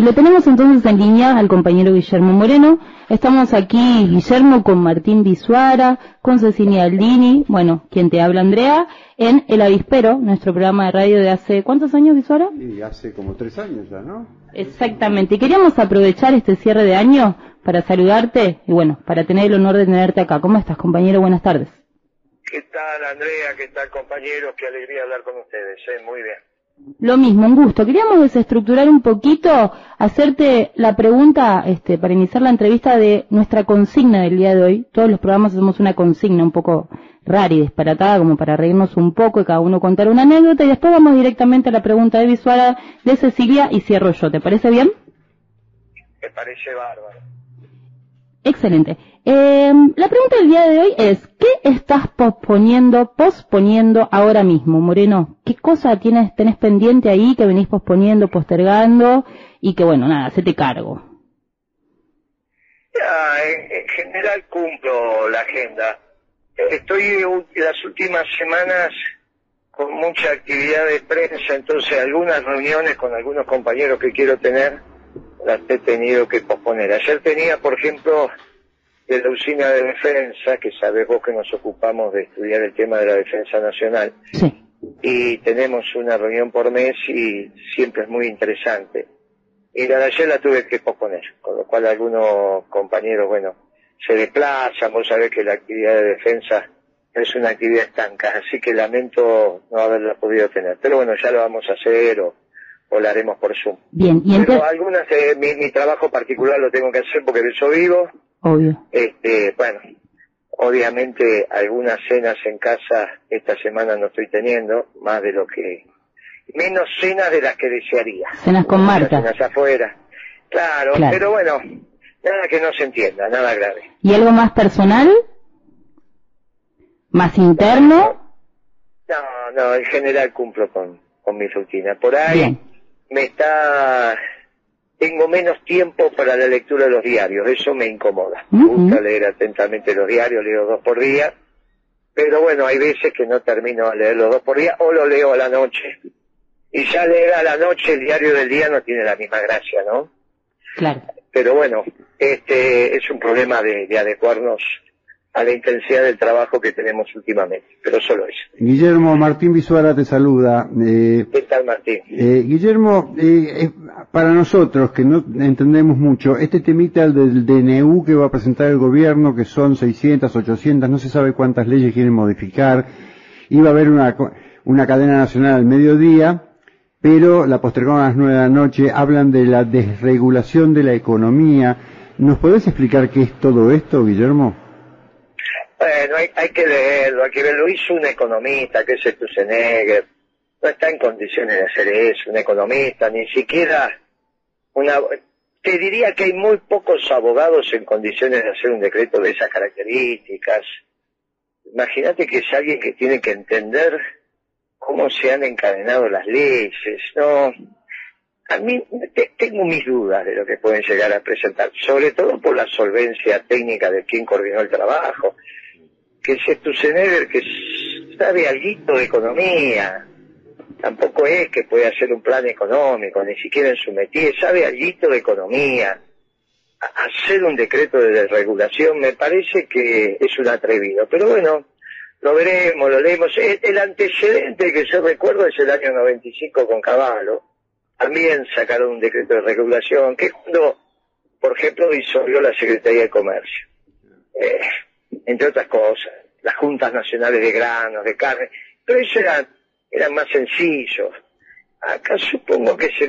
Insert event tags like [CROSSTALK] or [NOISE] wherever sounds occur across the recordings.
Y lo tenemos entonces en línea al compañero Guillermo Moreno. Estamos aquí, Guillermo, con Martín Bisuara, con Cecilia Aldini, bueno, quien te habla Andrea, en El Avispero, nuestro programa de radio de hace, ¿cuántos años, Bisuara? Sí, hace como tres años ya, ¿no? Exactamente. Y queríamos aprovechar este cierre de año para saludarte y bueno, para tener el honor de tenerte acá. ¿Cómo estás, compañero? Buenas tardes. ¿Qué tal, Andrea? ¿Qué tal, compañeros? Qué alegría hablar con ustedes. ¿eh? Muy bien. Lo mismo, un gusto. Queríamos desestructurar un poquito, hacerte la pregunta, este, para iniciar la entrevista de nuestra consigna del día de hoy. Todos los programas hacemos una consigna un poco rara y disparatada, como para reírnos un poco y cada uno contar una anécdota, y después vamos directamente a la pregunta de visual de Cecilia y cierro yo. ¿Te parece bien? Me parece bárbaro. Excelente. Eh, la pregunta del día de hoy es, ¿qué estás posponiendo, posponiendo ahora mismo, Moreno? ¿Qué cosa tienes, tenés pendiente ahí que venís posponiendo, postergando y que, bueno, nada, se te cargo? Ya, en, en general cumplo la agenda. Estoy las últimas semanas con mucha actividad de prensa, entonces algunas reuniones con algunos compañeros que quiero tener las he tenido que posponer. Ayer tenía, por ejemplo, de la usina de defensa, que sabes vos que nos ocupamos de estudiar el tema de la defensa nacional. Sí. Y tenemos una reunión por mes y siempre es muy interesante. Y la de ayer la tuve que posponer, con lo cual algunos compañeros, bueno, se desplazan, vos sabés que la actividad de defensa es una actividad estanca, así que lamento no haberla podido tener. Pero bueno, ya lo vamos a hacer o, o la haremos por Zoom. Bien, y Pero entonces, algunas, eh, mi, mi trabajo particular lo tengo que hacer porque de eso vivo. obvio. Este, bueno, obviamente algunas cenas en casa esta semana no estoy teniendo, más de lo que, menos cenas de las que desearía. Cenas con Marta. Cenas afuera. Claro, Claro. pero bueno, nada que no se entienda, nada grave. ¿Y algo más personal? ¿Más interno? No, no, en general cumplo con, con mi rutina. Por ahí Bien. Me está, tengo menos tiempo para la lectura de los diarios, eso me incomoda. Me gusta leer atentamente los diarios, leo dos por día, pero bueno, hay veces que no termino de leer los dos por día o lo leo a la noche. Y ya leer a la noche el diario del día no tiene la misma gracia, ¿no? Claro. Pero bueno, este es un problema de, de adecuarnos a la intensidad del trabajo que tenemos últimamente, pero solo eso. Guillermo Martín Bisuara te saluda. Eh, ¿Qué tal, Martín? eh, Guillermo, eh, para nosotros que no entendemos mucho, este temita del DNU que va a presentar el gobierno, que son 600, 800, no se sabe cuántas leyes quieren modificar, iba a haber una, una cadena nacional al mediodía, pero la postergaron a las 9 de la noche, hablan de la desregulación de la economía. ¿Nos podés explicar qué es todo esto, Guillermo? Bueno, hay, hay que leerlo, hay que verlo. Hizo un economista, que es Stusenegger. No está en condiciones de hacer eso, un economista, ni siquiera una... Te diría que hay muy pocos abogados en condiciones de hacer un decreto de esas características. Imagínate que es alguien que tiene que entender cómo se han encadenado las leyes, ¿no? A mí te- tengo mis dudas de lo que pueden llegar a presentar, sobre todo por la solvencia técnica de quien coordinó el trabajo, que es Stusenegger, que sabe algo de economía, tampoco es que puede hacer un plan económico, ni siquiera en su métier, sabe algo de economía. Hacer un decreto de desregulación me parece que es un atrevido, pero bueno, lo veremos, lo leemos. El, el antecedente que yo recuerdo es el año 95 con Caballo. También sacaron un decreto de regulación, que es cuando, por ejemplo, disolvió la Secretaría de Comercio. Eh, entre otras cosas, las juntas nacionales de granos, de carne, pero eso eran, eran más sencillos. Acá supongo que se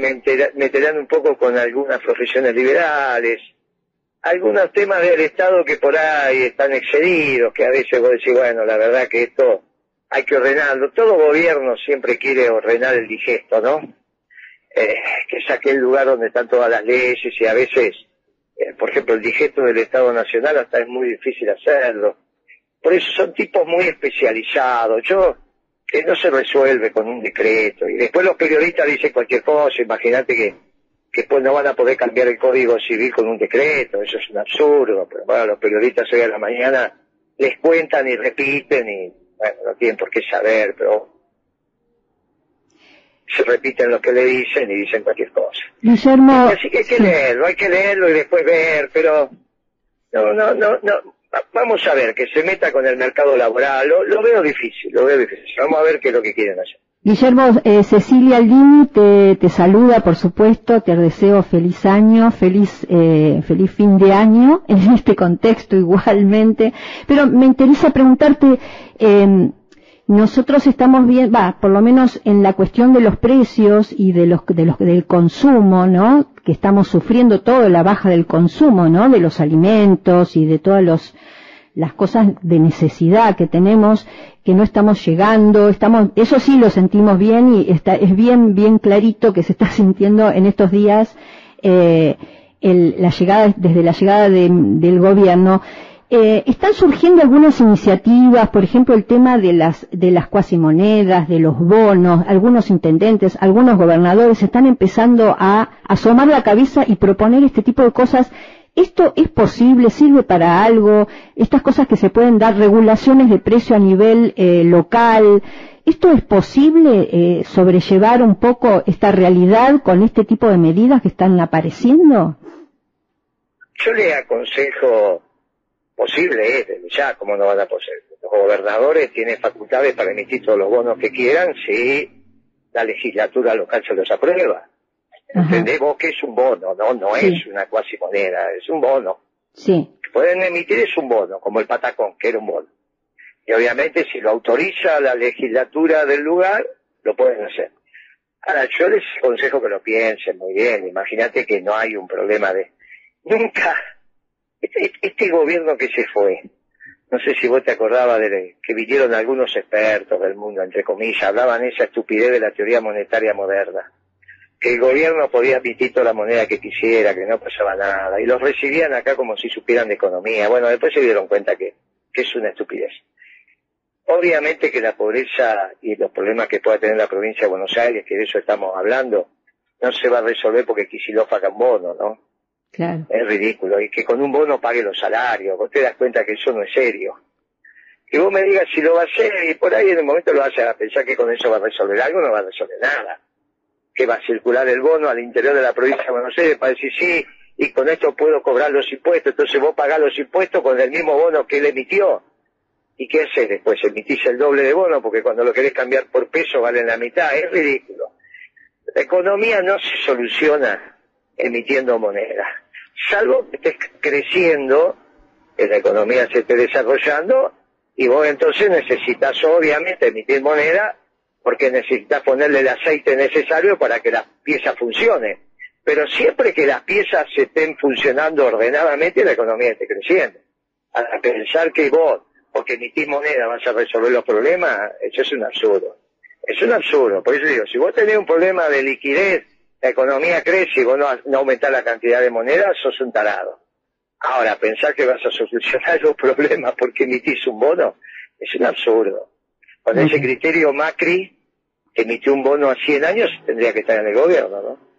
meterán un poco con algunas profesiones liberales, algunos temas del Estado que por ahí están excedidos, que a veces vos decís, bueno, la verdad que esto hay que ordenarlo. Todo gobierno siempre quiere ordenar el digesto, ¿no? Eh, que es aquel lugar donde están todas las leyes y a veces, eh, por ejemplo, el digesto del Estado Nacional hasta es muy difícil hacerlo. Por eso son tipos muy especializados. Yo, que no se resuelve con un decreto. Y después los periodistas dicen cualquier cosa. Imagínate que, que después no van a poder cambiar el Código Civil con un decreto. Eso es un absurdo. Pero bueno, los periodistas hoy a la mañana les cuentan y repiten y, bueno, no tienen por qué saber, pero se repiten lo que le dicen y dicen cualquier cosa. Guillermo. Así que hay que leerlo, hay que leerlo y después ver, pero no, no, no, no. Vamos a ver, que se meta con el mercado laboral, lo, lo veo difícil, lo veo difícil. Vamos a ver qué es lo que quieren hacer. Guillermo, eh, Cecilia Aldini te, te, saluda, por supuesto, te deseo feliz año, feliz, eh, feliz fin de año, [LAUGHS] en este contexto igualmente. Pero me interesa preguntarte, eh, nosotros estamos bien, va, por lo menos en la cuestión de los precios y de los, de los, del consumo, ¿no? Que estamos sufriendo todo la baja del consumo, ¿no? De los alimentos y de todas los, las cosas de necesidad que tenemos, que no estamos llegando, estamos, eso sí lo sentimos bien y está, es bien, bien clarito que se está [LAUGHS] sintiendo en estos días, eh, el, la llegada, desde la llegada de, del gobierno. Eh, están surgiendo algunas iniciativas, por ejemplo, el tema de las, de las cuasimonedas, de los bonos, algunos intendentes, algunos gobernadores están empezando a asomar la cabeza y proponer este tipo de cosas ¿Esto es posible? ¿Sirve para algo? Estas cosas que se pueden dar, regulaciones de precio a nivel eh, local, ¿esto es posible eh, sobrellevar un poco esta realidad con este tipo de medidas que están apareciendo? Yo le aconsejo, posible es, ya, como no van a poseer. Los gobernadores tienen facultades para emitir todos los bonos que quieran si la legislatura local se los aprueba. Entendemos que es un bono, no, no es una cuasi moneda, es un bono. Sí. Pueden emitir es un bono, como el patacón, que era un bono. Y obviamente si lo autoriza la legislatura del lugar, lo pueden hacer. Ahora, yo les aconsejo que lo piensen muy bien. Imagínate que no hay un problema de... Nunca. Este, este gobierno que se fue, no sé si vos te acordabas de que vinieron algunos expertos del mundo, entre comillas, hablaban esa estupidez de la teoría monetaria moderna que el gobierno podía emitir toda la moneda que quisiera, que no pasaba nada, y los recibían acá como si supieran de economía. Bueno, después se dieron cuenta que, es una estupidez. Obviamente que la pobreza y los problemas que pueda tener la provincia de Buenos Aires, que de eso estamos hablando, no se va a resolver porque Kicillof haga un bono, ¿no? Es ridículo. Y que con un bono pague los salarios. Vos te das cuenta que eso no es serio. Que vos me digas si lo va a hacer y por ahí en el momento lo vas a pensar que con eso va a resolver algo, no va a resolver nada que va a circular el bono al interior de la provincia de Buenos Aires para decir sí, y con esto puedo cobrar los impuestos, entonces vos pagás los impuestos con el mismo bono que él emitió. ¿Y qué haces después? Emitís el doble de bono porque cuando lo querés cambiar por peso vale la mitad. Es ridículo. La economía no se soluciona emitiendo moneda. Salvo que estés creciendo, que la economía se esté desarrollando, y vos entonces necesitas obviamente emitir moneda porque necesitas ponerle el aceite necesario para que la pieza funcione. Pero siempre que las piezas estén funcionando ordenadamente, la economía esté creciendo. A pensar que vos, porque emitís moneda, vas a resolver los problemas, eso es un absurdo. Es un absurdo. Por eso digo, si vos tenés un problema de liquidez, la economía crece y vos no, no aumentás la cantidad de moneda, sos un tarado. Ahora, pensar que vas a solucionar [LAUGHS] los problemas porque emitís un bono, es un absurdo. Con ese criterio Macri emitió un bono a 100 años, tendría que estar en el gobierno, ¿no?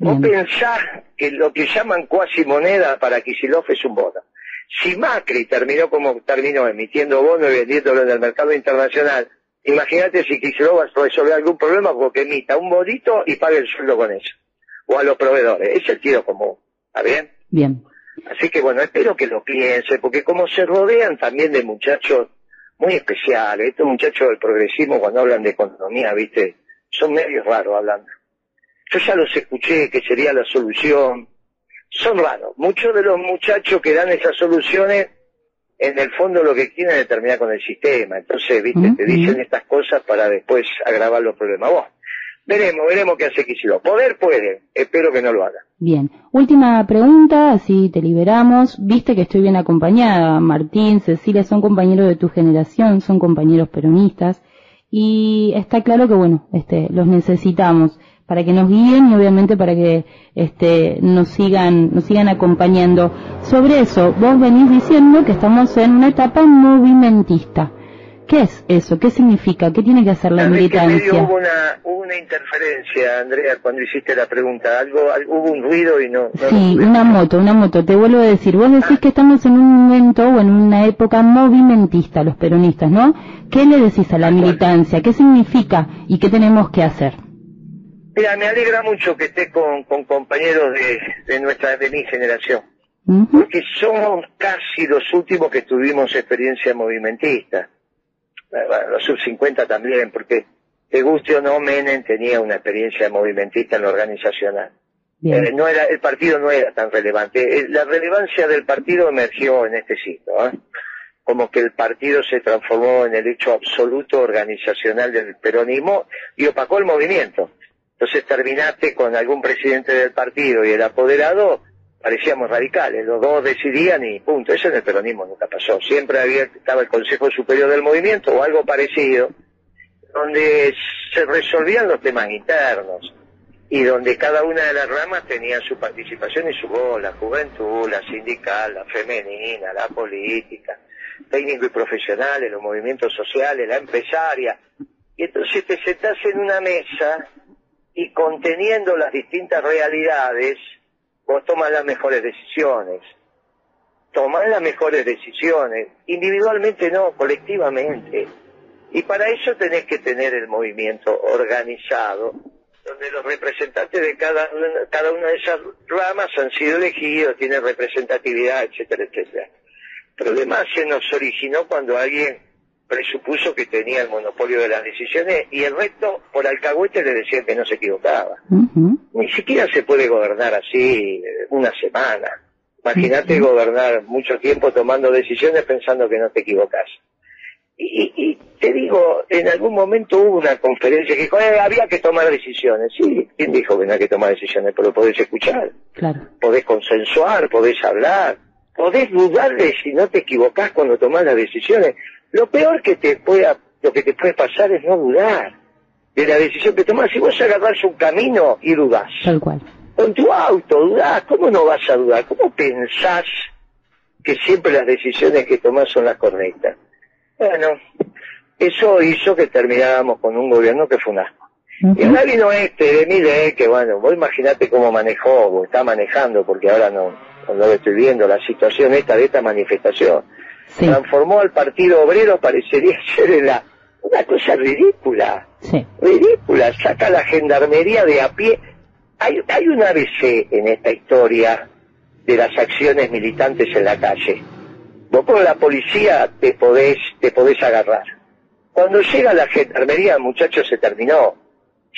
Vos pensás que lo que llaman cuasi moneda para Kicillof es un bono. Si Macri terminó como terminó, emitiendo bonos y vendiéndolo en el mercado internacional, imagínate si Kicillof resolver algún problema porque emita un bonito y pague el sueldo con eso. O a los proveedores. Es el tiro común. ¿Está bien? Bien. Así que bueno, espero que lo piense, porque como se rodean también de muchachos muy especial. Estos muchachos del progresismo cuando hablan de economía, viste, son medios raros hablando. Yo ya los escuché que sería la solución. Son raros. Muchos de los muchachos que dan esas soluciones, en el fondo lo que quieren es terminar con el sistema. Entonces, viste, te dicen estas cosas para después agravar los problemas. Bueno, veremos, veremos qué hace Kicillof. Poder puede, espero que no lo haga. Bien, última pregunta, así te liberamos. Viste que estoy bien acompañada. Martín, Cecilia son compañeros de tu generación, son compañeros peronistas. Y está claro que, bueno, este, los necesitamos para que nos guíen y obviamente para que este, nos sigan, nos sigan acompañando. Sobre eso, vos venís diciendo que estamos en una etapa movimentista. ¿Qué es eso? ¿Qué significa? ¿Qué tiene que hacer la militancia? hubo una, una interferencia, Andrea, cuando hiciste la pregunta. Algo, hubo un ruido y no. sí, una moto, una moto. Te vuelvo a decir. Vos decís ah. que estamos en un momento o en una época movimentista, los peronistas, ¿no? ¿Qué le decís a la militancia? ¿Qué significa y qué tenemos que hacer? Mira, me alegra mucho que esté con, con compañeros de, de nuestra, de mi generación, porque somos casi los últimos que tuvimos experiencia movimentista. Eh, bueno, los sub 50 también, porque te guste o no, Menem tenía una experiencia movimentista en lo organizacional. Eh, no era, el partido no era tan relevante. Eh, La relevancia del partido emergió en este ¿eh? como que el partido se transformó en el hecho absoluto organizacional del peronismo y opacó el movimiento. Entonces terminaste con algún presidente del partido y el apoderado, parecíamos radicales, los dos decidían y punto. Eso en el peronismo nunca pasó. Siempre había, estaba el Consejo Superior del Movimiento o algo parecido, donde se resolvían los temas internos y donde cada una de las ramas tenía su participación y su voz, la juventud, la sindical, la femenina, la política, técnico y profesionales, los movimientos sociales, la empresaria. Y entonces te sentás en una mesa y conteniendo las distintas realidades, vos tomas las mejores decisiones. Tomás las mejores decisiones, individualmente no, colectivamente. Y para eso tenés que tener el movimiento organizado, donde los representantes de cada cada una de esas ramas han sido elegidos, tienen representatividad, etcétera, etcétera. El problema se nos originó cuando alguien presupuso que tenía el monopolio de las decisiones y el resto, por alcahuete, le decían que no se equivocaba. Ni siquiera se puede gobernar así eh, una semana. Imagínate gobernar mucho tiempo tomando decisiones pensando que no te equivocas. Y, y- y te digo, en algún momento hubo una conferencia que dijo, "Eh, había que tomar decisiones. Sí, ¿quién dijo que no hay que tomar decisiones? Pero podés escuchar, Claro. podés consensuar, podés hablar, podés dudar de si no te equivocás cuando tomás las decisiones. Lo peor que te pueda, lo que te puede pasar es no dudar de la decisión que tomás. Si vos agarrás un camino y dudás, Tal cual. con tu auto, dudás, ¿cómo no vas a dudar? ¿Cómo pensás que siempre las decisiones que tomás son las correctas? Bueno, eso hizo que termináramos con un gobierno que fue un asco. Y Ujú. ahora vino este de Milei, que bueno, vos imaginate cómo manejó, o está manejando, porque ahora no, no lo estoy viendo, la situación esta de esta manifestación. Sí, Transformó al Partido Obrero, parecería [LAUGHS] ser en la, una cosa ridícula sí. ridícula, saca la gendarmería de a pie. Hay, hay un ABC en esta historia de las acciones militantes en la calle. Vos con la policía te podés, te podés agarrar. Cuando llega la gendarmería, muchachos, se terminó.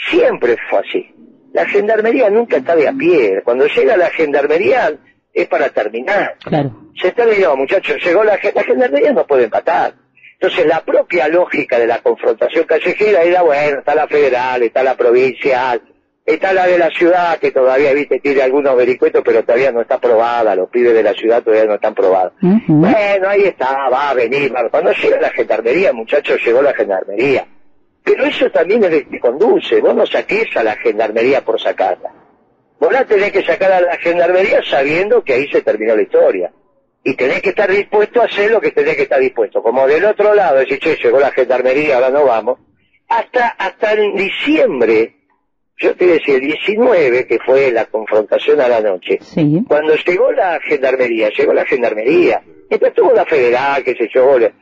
Siempre fue así. La gendarmería nunca está de a pie. Cuando llega la gendarmería es para terminar. Claro. Se terminó, muchachos, llegó la, gen- la gendarmería, no puede empatar. Entonces la propia lógica de la confrontación callejera era, bueno, está la federal, está la provincial, está la de la ciudad, que todavía, viste, tiene algunos vericuetos, pero todavía no está aprobada, los pibes de la ciudad todavía no están probados. Bueno, ahí está, va a venir, va. cuando llega la gendarmería, muchachos, llegó la gendarmería. Pero eso también es de que conduce, vos no saques a la gendarmería por sacarla. Vos la tenés que sacar a la gendarmería sabiendo que ahí se terminó la historia. Y tenés que estar dispuesto a hacer lo que tenés que estar dispuesto. Como del otro lado, decís, che, llegó la gendarmería, ahora no vamos. Hasta, hasta en diciembre, yo te decía, el 19, que fue la confrontación a la noche, Sí. cuando llegó la gendarmería, llegó la gendarmería. Después tuvo la federal, que se la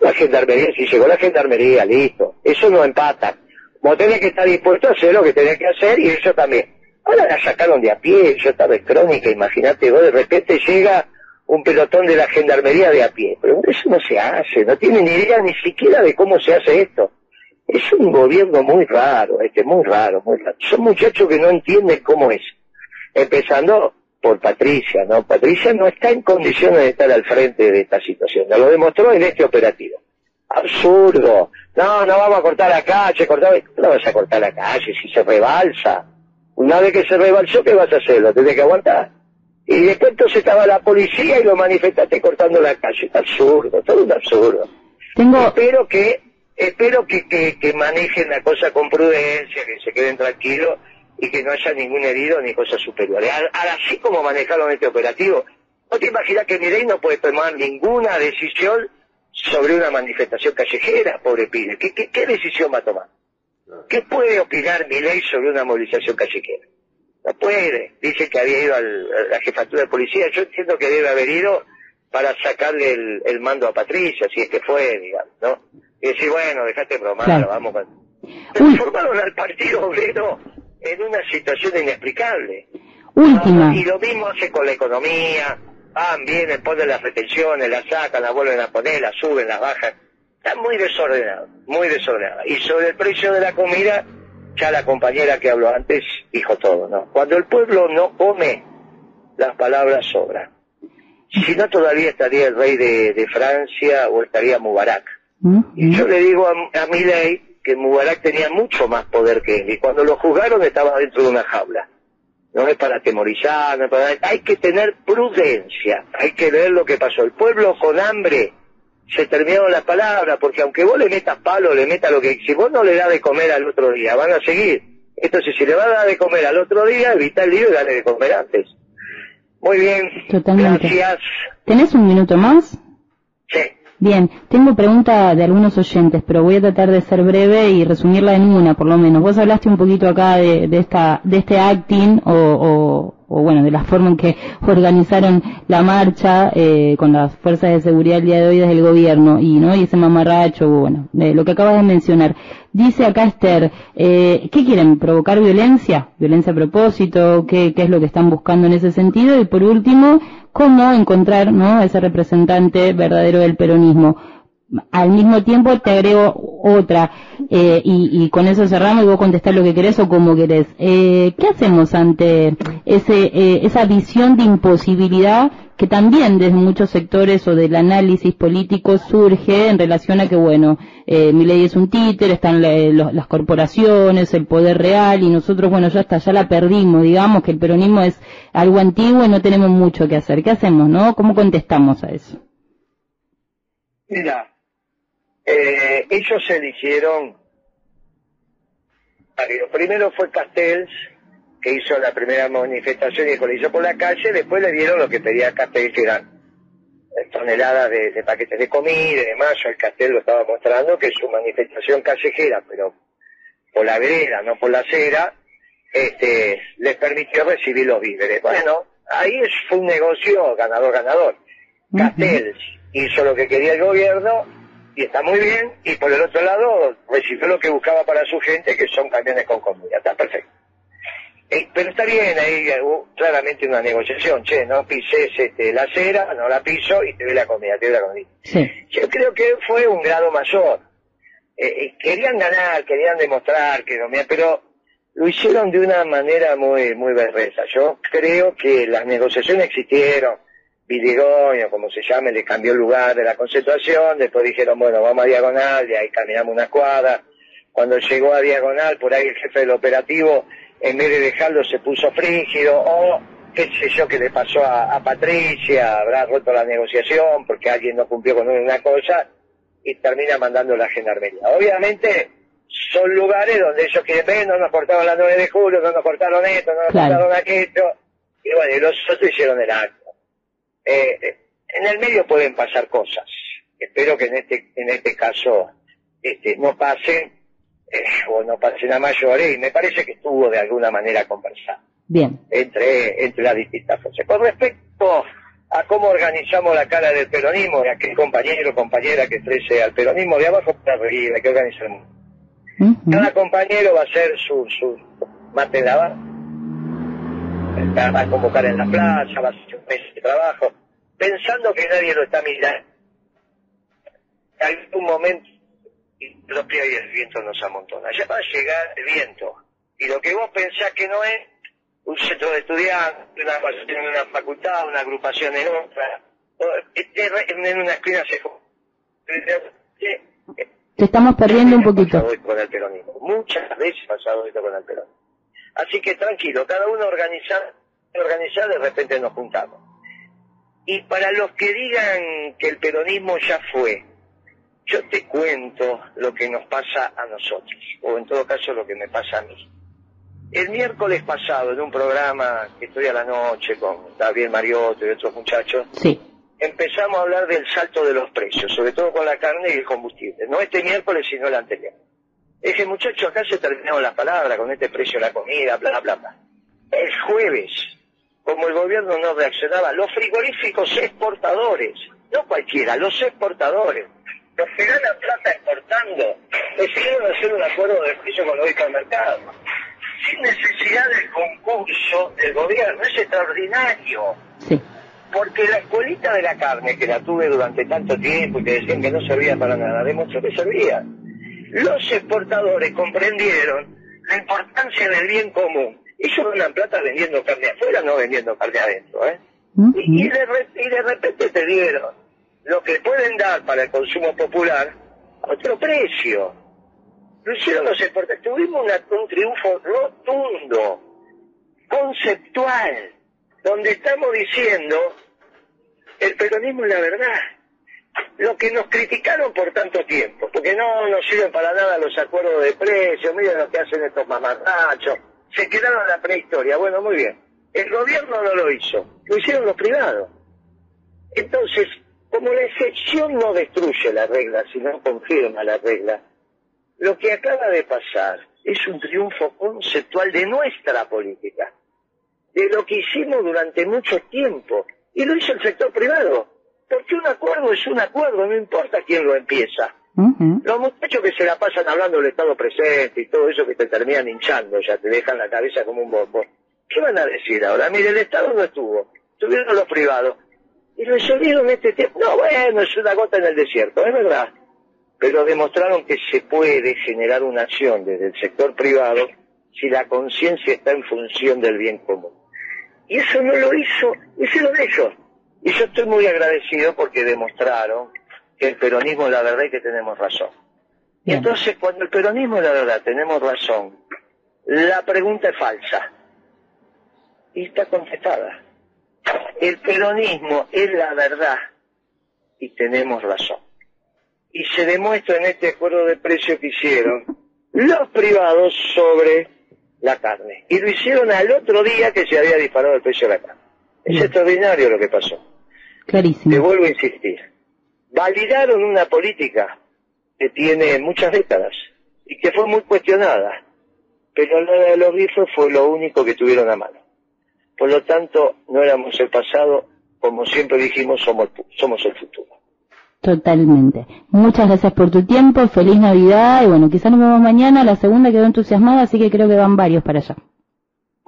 la gendarmería, si llegó la gendarmería, listo. Eso no empata. Vos tenés que estar dispuesto a hacer lo que tenés que hacer y eso también. Ahora la sacaron de a pie, yo estaba en crónica, imagínate, vos de repente llega un pelotón de la gendarmería de a pie. Pero eso no se hace, no tienen idea ni siquiera de cómo se hace esto. Es un gobierno muy raro, este, muy raro, muy raro. Son muchachos que no entienden cómo es. Empezando por Patricia, ¿no? Patricia no está en condiciones de estar al frente de esta situación. Nos lo demostró en este operativo. Absurdo. No, no vamos a cortar la calle, cortar... No vas a cortar la calle si se rebalsa. Una vez que se rebalsó, ¿qué vas a hacer? ¿Lo tenés que aguantar? Y después entonces estaba la policía y lo manifestaste cortando la calle. Es absurdo, todo un absurdo. Tengo, Espero que espero que, que, que manejen la cosa con prudencia, que se queden tranquilos y que no haya ningún herido ni cosas superiores. Al- así como manejaron este operativo, ¿no te imaginas que Milei no puede tomar ninguna decisión sobre una manifestación callejera, pobre pibe? ¿Qué, qué, qué decisión va a tomar? ¿Qué puede opinar Milei sobre una movilización callejera? No puede. Dice que había ido al- a la jefatura de policía. Yo entiendo que debe haber ido para sacarle el, el mando a Patricia, si es que fue, digamos, ¿no? Y decir, bueno, dejate bromar, Claro. vamos. Transformaron al Partido Obrero en una situación inexplicable. Última. Y lo mismo hace con la economía. Van, vienen, ponen las retenciones, las sacan, las vuelven a poner, las suben, las bajan. Está muy desordenado, muy desordenado. Y sobre el precio de la comida, ya la compañera que habló antes dijo todo, ¿no? Cuando el pueblo no come, las palabras sobran. Si no, todavía estaría el rey de, Francia o estaría Mubarak. ¿Mm? Y yo le digo a, a ley que Mubarak tenía mucho más poder que él. Y cuando lo juzgaron estaba dentro de una jaula. No es para atemorizar, no es para... hay que tener prudencia, hay que ver lo que pasó. El pueblo con hambre se terminaron las palabras, porque aunque vos le metas palo, le metas lo que... Si vos no le das de comer al otro día, van a seguir. Entonces, si le vas a dar de comer al otro día, evita el lío y dale de comer antes. Muy bien. Totalmente. Gracias. ¿Tenés un minuto más? Sí. Bien, tengo pregunta de algunos oyentes, pero voy a tratar de ser breve y resumirla en una, por lo menos. Vos hablaste un poquito acá de, de esta, de este acting o, o bueno, de la forma en que organizaron la marcha eh, con las fuerzas de seguridad el día de hoy desde el gobierno y no y ese mamarracho, bueno, de lo que acabas de mencionar. Dice acá Esther, eh, ¿qué quieren? ¿Provocar violencia? ¿Violencia a propósito? ¿Qué, ¿Qué es lo que están buscando en ese sentido? Y por último, ¿cómo encontrar ¿no? a ese representante verdadero del peronismo? Al mismo tiempo te agrego otra eh, y, con eso cerramos y vos contestar lo que querés o como querés. Eh, ¿Qué hacemos ante ese, eh, esa visión de imposibilidad que también desde muchos sectores o del análisis político surge en relación a que, bueno, eh, mi ley es un títer, están las corporaciones, el poder real y nosotros, bueno, ya está, ya la perdimos, digamos que el peronismo es algo antiguo y no tenemos mucho que hacer. ¿Qué hacemos, no? ¿Cómo contestamos a eso? Mira, eh, ellos eligieron Primero fue Castells, que hizo la primera manifestación y lo hizo por la calle, después le dieron lo que pedía Castells, que eran toneladas de, paquetes de comida y demás. el Castell lo estaba mostrando que su manifestación callejera, pero por la vereda, no por la acera, este, les permitió recibir los víveres. Bueno, ahí fue un negocio ganador-ganador. Castells hizo lo que quería el gobierno y está muy bien, y por el otro lado recibió lo que buscaba para su gente, que son camiones con comida, está perfecto. Eh, pero está bien, ahí hubo claramente una negociación, che, no pises este, la acera, no la piso y te doy la comida, te doy la comida. Yo creo que fue un grado mayor. Eh, eh, querían ganar, querían demostrar que no pero lo hicieron de una manera muy, muy berreza. Yo creo que las negociaciones existieron, Vidigoño, como se llame, le cambió el lugar de la concentración, después dijeron, bueno, vamos a Diagonal, y ahí caminamos una cuadra. Cuando llegó a Diagonal, por ahí el jefe del operativo, en vez de dejarlo, se puso frígido, o qué sé yo que le pasó a, Patricia, habrá roto la negociación porque alguien no cumplió con una cosa, y termina mandando la gendarmería. Obviamente, son lugares donde ellos quieren ver, no nos cortaron la 9 de julio, no nos cortaron esto, no nos cortaron aquello, y bueno, y los otros hicieron el acto. Eh, en el medio pueden pasar cosas. Espero que en este, en este caso este, no pasen eh, o no pasen a mayores y me parece que estuvo de alguna manera conversado. Bien. Entre, entre las distintas fuerzas. Con respecto a cómo organizamos la cara del peronismo, y aquel compañero o compañera que ofrece al peronismo de abajo para arriba, hay que organizar Cada compañero va a hacer su, su mate va a convocar en la plaza, va a hacer un mes de trabajo pensando que nadie lo está mirando. Hay un momento propio y el viento nos amontona. Ya va a llegar el viento. Y lo que vos pensás que no es un centro de estudiantes, una, facultad, una agrupación en otra, en una esquina se... Te estamos perdiendo un poquito. Con el peronismo. Muchas veces ha pasado esto con el peronismo. Así que tranquilo, cada uno organiza, organiza, de repente nos juntamos. Y para los que digan que el peronismo ya fue, yo te cuento lo que nos pasa a nosotros, o en todo caso lo que me pasa a mí. El miércoles pasado, en un programa que estoy a la noche con David Mariotto y otros muchachos, empezamos a hablar del salto de los precios, sobre todo con la carne y el combustible. No este miércoles, sino el anterior. Dije, muchachos, acá se terminaron las palabras con este precio de la comida, bla, bla, bla. El jueves como el gobierno no reaccionaba, los frigoríficos exportadores, no cualquiera, los exportadores, los que ganan plata exportando, decidieron hacer un acuerdo de precio con los mercado. sin necesidad del concurso del gobierno, es extraordinario. Sí. Porque la escuelita de la carne, que la tuve durante tanto tiempo y que decían que no servía para nada, demostró que servía. Los exportadores comprendieron la importancia del bien común. Ellos ganan plata vendiendo carne afuera, no vendiendo carne adentro. ¿eh? Y, y, de, y de repente te dieron lo que pueden dar para el consumo popular a otro precio. Lo hicieron los exportadores. Tuvimos una, un triunfo rotundo, conceptual, donde estamos diciendo el peronismo es la verdad. Lo que nos criticaron por tanto tiempo, porque no nos sirven para nada los acuerdos de precios, miren lo que hacen estos mamarrachos, se quedaron en la prehistoria. Bueno, muy bien. El gobierno no lo hizo, lo hicieron los privados. Entonces, como la excepción no destruye la regla, sino confirma la regla, lo que acaba de pasar es un triunfo conceptual de nuestra política, de lo que hicimos durante mucho tiempo, y lo hizo el sector privado, porque un acuerdo es un acuerdo, no importa quién lo empieza. Los muchachos que se la pasan hablando del Estado presente y todo eso que te terminan hinchando, ya te dejan la cabeza como un bombo. ¿Qué van a decir ahora? Mire, el Estado no estuvo, estuvieron los privados. Y resolvieron este tiempo. No, bueno, es una gota en el desierto, es verdad. Pero demostraron que se puede generar una acción desde el sector privado si la conciencia está en función del bien común. Y eso no lo hizo, hicieron ellos. Y yo estoy muy agradecido porque demostraron que el peronismo es la verdad y que tenemos razón. Y entonces cuando el peronismo es la verdad, tenemos razón, la pregunta es falsa. Y está contestada. El peronismo es la verdad y tenemos razón. Y se demuestra en este acuerdo de precio que hicieron los privados sobre la carne. Y lo hicieron al otro día que se había disparado el precio de la carne. Es extraordinario lo que pasó. Clarísimo. Te vuelvo a insistir. Validaron una política que tiene muchas décadas y que fue muy cuestionada. Pero la de los bifos fue lo único que tuvieron a mano. Por lo tanto, no éramos el pasado, como siempre dijimos, somos, somos el futuro. Totalmente. Muchas gracias por tu tiempo, feliz Navidad y bueno, quizás nos vemos mañana, la segunda quedó entusiasmada, así que creo que van varios para allá.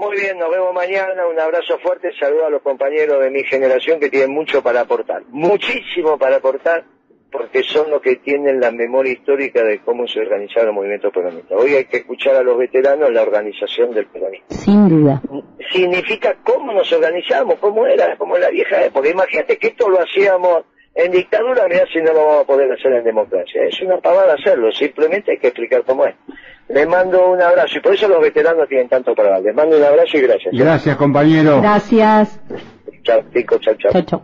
Muy bien, nos vemos mañana, un abrazo fuerte, saludo a los compañeros de mi generación que tienen mucho para aportar, muchísimo para aportar porque son los que tienen la memoria histórica de cómo se organizaron los movimientos peronistas. Hoy hay que escuchar a los veteranos la organización del peronismo. Sin duda. Significa cómo nos organizamos, cómo era, como la vieja época. Imagínate que esto lo hacíamos en dictadura, mira si no lo vamos a poder hacer en democracia. Es una pavada hacerlo, simplemente hay que explicar cómo es. Les mando un abrazo y por eso los veteranos tienen tanto para dar. Les mando un abrazo y gracias. Gracias, compañero. Gracias. Chao, chicos, chao, chao. Chao, chao.